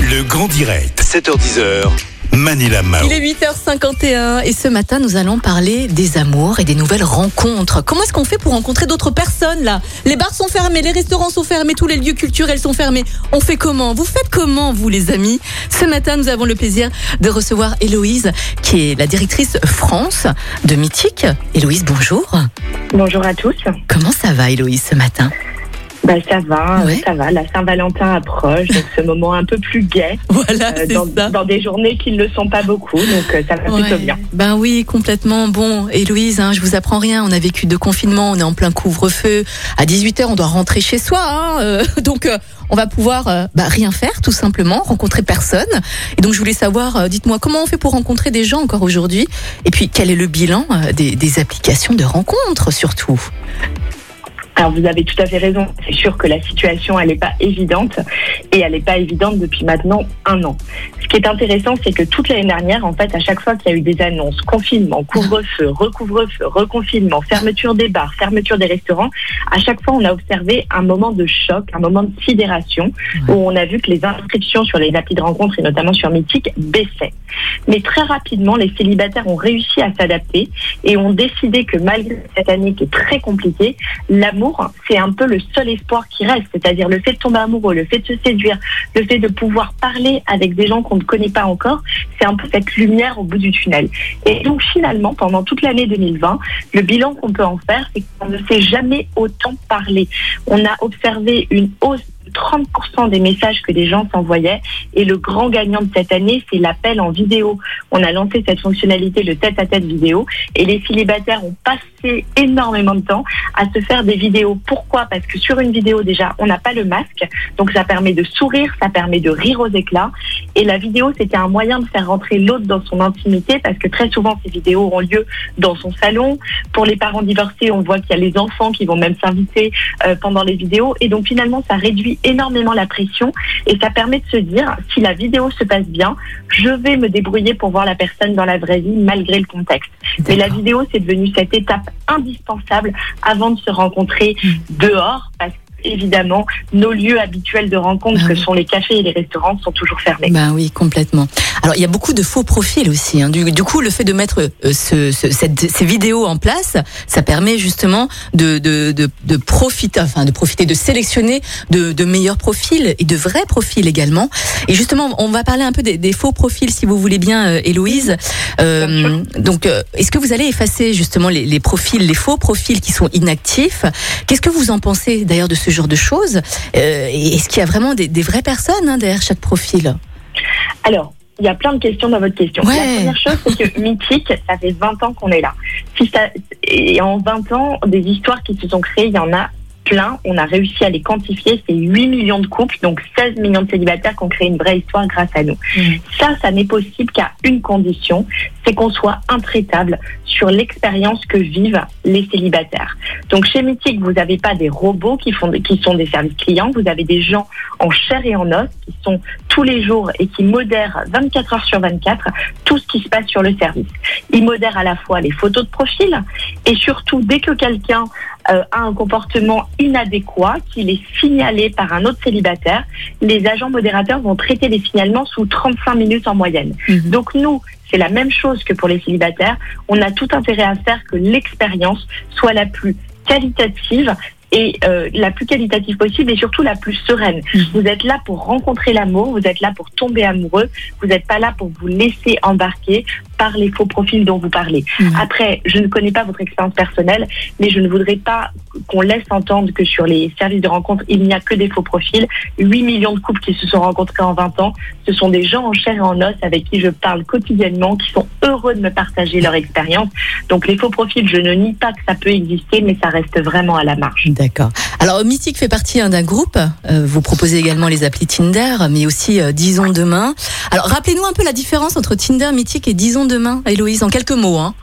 Le grand direct, 7h10h. Manila Mao. Il est 8h51 et ce matin nous allons parler des amours et des nouvelles rencontres. Comment est-ce qu'on fait pour rencontrer d'autres personnes là? Les bars sont fermés, les restaurants sont fermés, tous les lieux culturels sont fermés. On fait comment? Vous faites comment vous les amis? Ce matin nous avons le plaisir de recevoir Héloïse qui est la directrice France de Mythique. Héloïse, bonjour. Bonjour à tous. Comment ça va Héloïse ce matin? Bah, ça va, Ouais. ça va. La Saint-Valentin approche, donc ce moment un peu plus gai Voilà, euh, c'est dans, ça. dans des journées qui ne le sont pas beaucoup, donc euh, ça va plutôt bien. Ben oui, complètement. Bon, Héloïse, hein, je vous apprends rien. On a vécu deux confinements, on est en plein couvre-feu. À 18h, on doit rentrer chez soi. hein, euh, donc, euh, on va pouvoir euh, bah, rien faire, tout simplement, rencontrer personne. Et donc, je voulais savoir, euh, dites-moi, comment on fait pour rencontrer des gens encore aujourd'hui? Et puis, quel est le bilan euh, des, des applications de rencontres, surtout? Alors vous avez tout à fait raison. C'est sûr que la situation elle n'est pas évidente et elle n'est pas évidente depuis maintenant un an. Ce qui est intéressant, c'est que toute l'année dernière, en fait, à chaque fois qu'il y a eu des annonces, confinement, couvre-feu, recouvre-feu, reconfinement, fermeture des bars, fermeture des restaurants, à chaque fois on a observé un moment de choc, un moment de sidération où on a vu que les inscriptions sur les applis de rencontre et notamment sur Mythique baissaient. Mais très rapidement, les célibataires ont réussi à s'adapter et ont décidé que malgré cette année qui est très compliquée, l'amour, c'est un peu le seul espoir qui reste. C'est-à-dire le fait de tomber amoureux, le fait de se séduire, le fait de pouvoir parler avec des gens qu'on ne connaît pas encore, c'est un peu cette lumière au bout du tunnel. Et donc finalement, pendant toute l'année 2020, le bilan qu'on peut en faire, c'est qu'on ne s'est jamais autant parlé. On a observé une hausse 30% des messages que les gens s'envoyaient. Et le grand gagnant de cette année, c'est l'appel en vidéo. On a lancé cette fonctionnalité, le tête-à-tête vidéo, et les célibataires ont passé énormément de temps à se faire des vidéos. Pourquoi? Parce que sur une vidéo, déjà, on n'a pas le masque, donc ça permet de sourire, ça permet de rire aux éclats. Et la vidéo, c'était un moyen de faire rentrer l'autre dans son intimité, parce que très souvent, ces vidéos ont lieu dans son salon. Pour les parents divorcés, on voit qu'il y a les enfants qui vont même s'inviter euh, pendant les vidéos. Et donc finalement, ça réduit énormément la pression et ça permet de se dire, si la vidéo se passe bien, je vais me débrouiller pour voir la personne dans la vraie vie malgré le contexte. Mais la vidéo, c'est devenu cette étape indispensable avant de se rencontrer Mm. dehors parce que évidemment, nos lieux habituels de rencontre, Ah que sont les cafés et les restaurants, sont toujours fermés. Ben oui, complètement. Alors, il y a beaucoup de faux profils aussi. hein. Du, du coup, le fait de mettre euh, ce, ce- cette- ces vidéos en place, ça permet justement de, de, de, de profiter, enfin, de profiter, de sélectionner de, de meilleurs profils et de vrais profils également. Et justement, on va parler un peu des, des faux profils, si vous voulez bien, euh, Héloïse. Euh, donc, euh, est-ce que vous allez effacer justement les, les profils, les faux profils qui sont inactifs? Qu'est-ce que vous en pensez d'ailleurs de ce genre de choses Euh, Est-ce qu'il y a vraiment des, des vraies personnes hein, derrière chaque profil? Alors, il y a plein de questions dans votre question. Ouais. La première chose, c'est que Mythique, ça fait 20 ans qu'on est là. Si ça, et en 20 ans, des histoires qui se sont créées, il y en a plein. On a réussi à les quantifier. C'est 8 millions de couples, donc 16 millions de célibataires qui ont créé une vraie histoire grâce à nous. Ça, ça n'est possible qu'à une condition, c'est qu'on soit intraitable sur l'expérience que vivent les célibataires. Donc chez Mythique, vous n'avez pas des robots qui, font, qui sont des services clients, vous avez des gens en chair et en os qui sont tous les jours et qui modèrent 24 heures sur 24 tout ce qui se passe sur le service. Ils modèrent à la fois les photos de profil et surtout dès que quelqu'un euh, a un comportement inadéquat, qu'il est signalé par un autre célibataire, les agents modérateurs vont traiter les signalements sous 35 minutes en moyenne. Mhm. Donc nous, c'est la même chose que pour les célibataires. On a tout intérêt à faire que l'expérience soit la plus qualitative et euh, la plus qualitative possible et surtout la plus sereine. Mhm. Vous êtes là pour rencontrer l'amour, vous êtes là pour tomber amoureux, vous n'êtes pas là pour vous laisser embarquer par les faux profils dont vous parlez. Mhm. Après, je ne connais pas votre expérience personnelle, mais je ne voudrais pas qu'on laisse entendre que sur les services de rencontre, il n'y a que des faux profils. 8 millions de couples qui se sont rencontrés en 20 ans, ce sont des gens en chair et en os avec qui je parle quotidiennement, qui sont heureux de me partager leur expérience. Donc les faux profils, je ne nie pas que ça peut exister, mais ça reste vraiment à la marge. D'accord. Alors Mythique fait partie hein, d'un groupe. Euh, vous proposez également les applis Tinder, mais aussi euh, Disons demain. Alors rappelez-nous un peu la différence entre Tinder, Mythique et Disons demain, Héloïse, en quelques mots. Hein.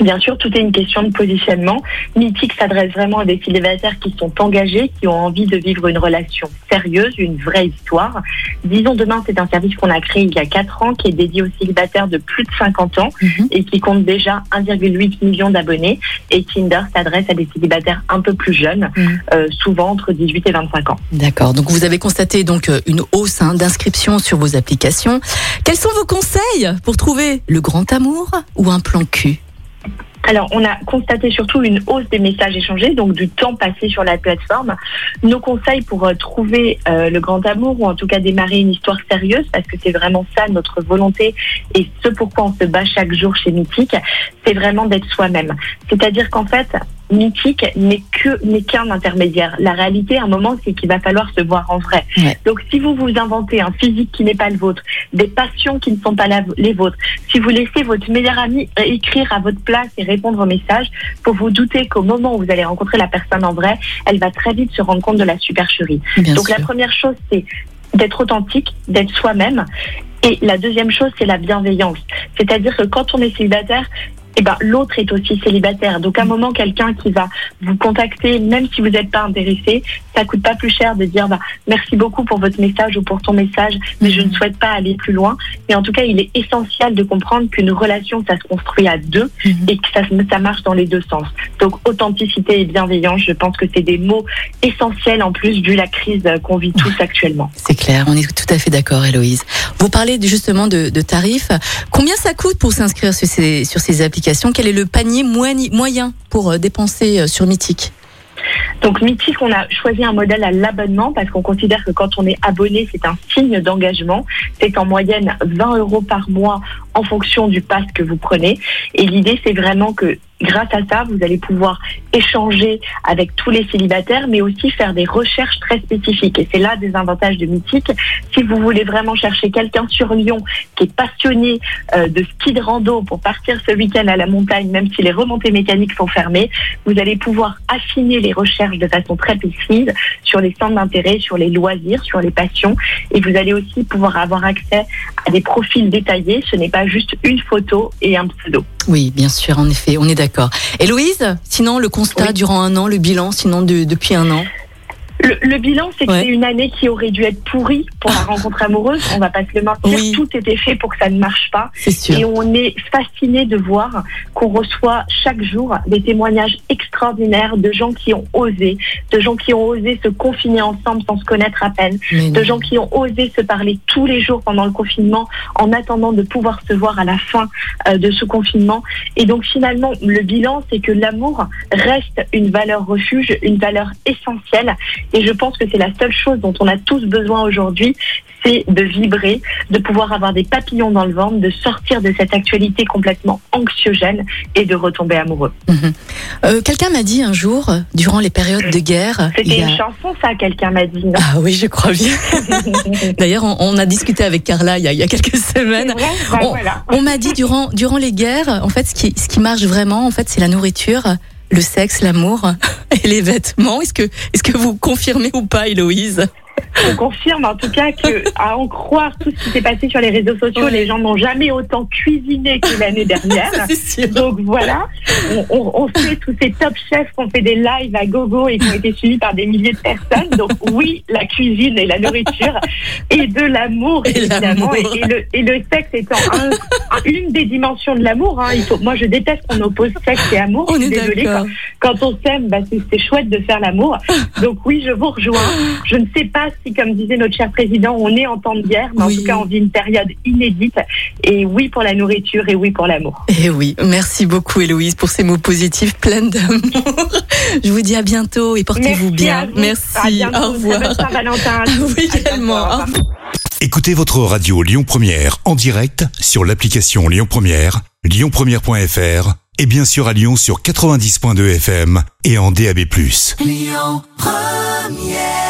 Bien sûr, tout est une question de positionnement. Mythique s'adresse vraiment à des célibataires qui sont engagés, qui ont envie de vivre une relation sérieuse, une vraie histoire. Disons demain, c'est un service qu'on a créé il y a 4 ans, qui est dédié aux célibataires de plus de 50 ans Mhm. et qui compte déjà 1,8 million d'abonnés. Et Tinder s'adresse à des célibataires un peu plus jeunes, Mhm. euh, souvent entre 18 et 25 ans. D'accord. Donc vous avez constaté donc euh, une hausse hein, d'inscription sur vos applications. Quels sont vos conseils pour trouver le grand amour ou un plan cul? Alors, on a constaté surtout une hausse des messages échangés, donc du temps passé sur la plateforme. Nos conseils pour euh, trouver euh, le grand amour, ou en tout cas démarrer une histoire sérieuse, parce que c'est vraiment ça notre volonté et ce pourquoi on se bat chaque jour chez Mythique, c'est vraiment d'être soi-même. C'est-à-dire qu'en fait, Mythique n'est que n'est qu'un intermédiaire. La réalité, à un moment, c'est qu'il va falloir se voir en vrai. Ouais. Donc, si vous vous inventez un physique qui n'est pas le vôtre, des passions qui ne sont pas la- les vôtres, si vous laissez votre meilleur ami écrire à votre place et répondre aux messages, faut vous douter qu'au moment où vous allez rencontrer la personne en vrai, elle va très vite se rendre compte de la supercherie. Bien Donc sûr. la première chose, c'est d'être authentique, d'être soi-même. Et la deuxième chose, c'est la bienveillance. C'est-à-dire que quand on est célibataire, eh ben, l'autre est aussi célibataire. Donc, à un moment, quelqu'un qui va vous contacter, même si vous n'êtes pas intéressé, ça coûte pas plus cher de dire, bah, merci beaucoup pour votre message ou pour ton message, mais je ne souhaite pas aller plus loin. Mais en tout cas, il est essentiel de comprendre qu'une relation, ça se construit à deux Mhm. et que ça, ça marche dans les deux sens. Donc, authenticité et bienveillance, je pense que c'est des mots essentiels en plus vu la crise qu'on vit tous actuellement. C'est clair, on est tout à fait d'accord, Héloïse. Vous parlez justement de, de tarifs. Combien ça coûte pour s'inscrire sur ces, sur ces applications? Quel est le panier moyen- moyen pour euh, dépenser euh, sur Mythique? Donc Mythique, on a choisi un modèle à l'abonnement parce qu'on considère que quand on est abonné, c'est un signe d'engagement. C'est en moyenne 20 euros par mois en fonction du pass que vous prenez. Et l'idée, c'est vraiment que grâce à ça, vous allez pouvoir échanger avec tous les célibataires, mais aussi faire des recherches très spécifiques. Et c'est là des avantages de Mythique. Si vous voulez vraiment chercher quelqu'un sur Lyon qui est passionné euh, de ski de rando pour partir ce week-end à la montagne, même si les remontées mécaniques sont fermées, vous allez pouvoir affiner les recherches de façon très précise sur les centres d'intérêt, sur les loisirs, sur les passions. Et vous allez aussi pouvoir avoir accès à des profils détaillés. Ce n'est pas juste une photo et un pseudo. Oui, bien sûr, en effet, on est d'accord. Héloïse, sinon le constat Oui. durant un an, le bilan, sinon de- depuis un an? Le, le bilan, c'est que Ouais. c'est une année qui aurait dû être pourrie pour la rencontre amoureuse. On va pas se le mentir. Oui. Tout était fait pour que ça ne marche pas. Sûr. Et on est fasciné de voir qu'on reçoit chaque jour des témoignages extraordinaires de gens qui ont osé, de gens qui ont osé se confiner ensemble sans se connaître à peine, Mais de non. gens qui ont osé se parler tous les jours pendant le confinement en attendant de pouvoir se voir à la fin euh, de ce confinement. Et donc finalement, le bilan, c'est que l'amour reste une valeur refuge, une valeur essentielle. Et je pense que c'est la seule chose dont on a tous besoin aujourd'hui, c'est de vibrer, de pouvoir avoir des papillons dans le ventre, de sortir de cette actualité complètement anxiogène et de retomber amoureux. Mhm. Euh, Quelqu'un m'a dit un jour, euh, durant les périodes de guerre, C'était a- une chanson, ça, quelqu'un m'a dit. non? Ah oui, je crois bien. D'ailleurs, on, on a discuté avec Carla il y a, il y a quelques semaines. vrai? Bah, On- voilà. On m'a dit durant durant les guerres, en fait, ce qui ce qui marche vraiment, en fait, c'est la nourriture, le sexe, l'amour et les vêtements. Est-ce que est-ce que vous confirmez ou pas, Héloïse? On confirme en tout cas que, à en croire tout ce qui s'est passé sur les réseaux sociaux, Ouais. les gens n'ont jamais autant cuisiné que l'année dernière. Sûr. Donc voilà, on, on, on sait tous ces top chefs qui ont fait des lives à gogo et qui ont été suivis par des milliers de personnes. Donc oui, la cuisine et la nourriture et de l'amour évidemment. Et, et le, et le sexe étant un- un- une des dimensions de l'amour. Hein. Moi je déteste qu'on oppose sexe et amour. On Je est suis désolée. Quand, quand on s'aime, bah, c'est c'est chouette de faire l'amour. Donc oui, je vous rejoins. Je ne sais pas si, comme disait notre cher président, on est en temps de guerre, mais Oui. en tout cas, on vit une période inédite. Et oui pour la nourriture et oui pour l'amour. Et Eh oui, merci beaucoup Héloïse pour ces mots positifs pleins d'amour. Je vous dis à bientôt et portez-vous bien. à vous. Merci. À bientôt. Au revoir. Saint-Valentin vous également. Écoutez votre radio Lyon Première en direct sur l'application Lyon Première, lyonpremière.fr et bien sûr à Lyon sur 90.2 FM et en DAB+. Lyon Première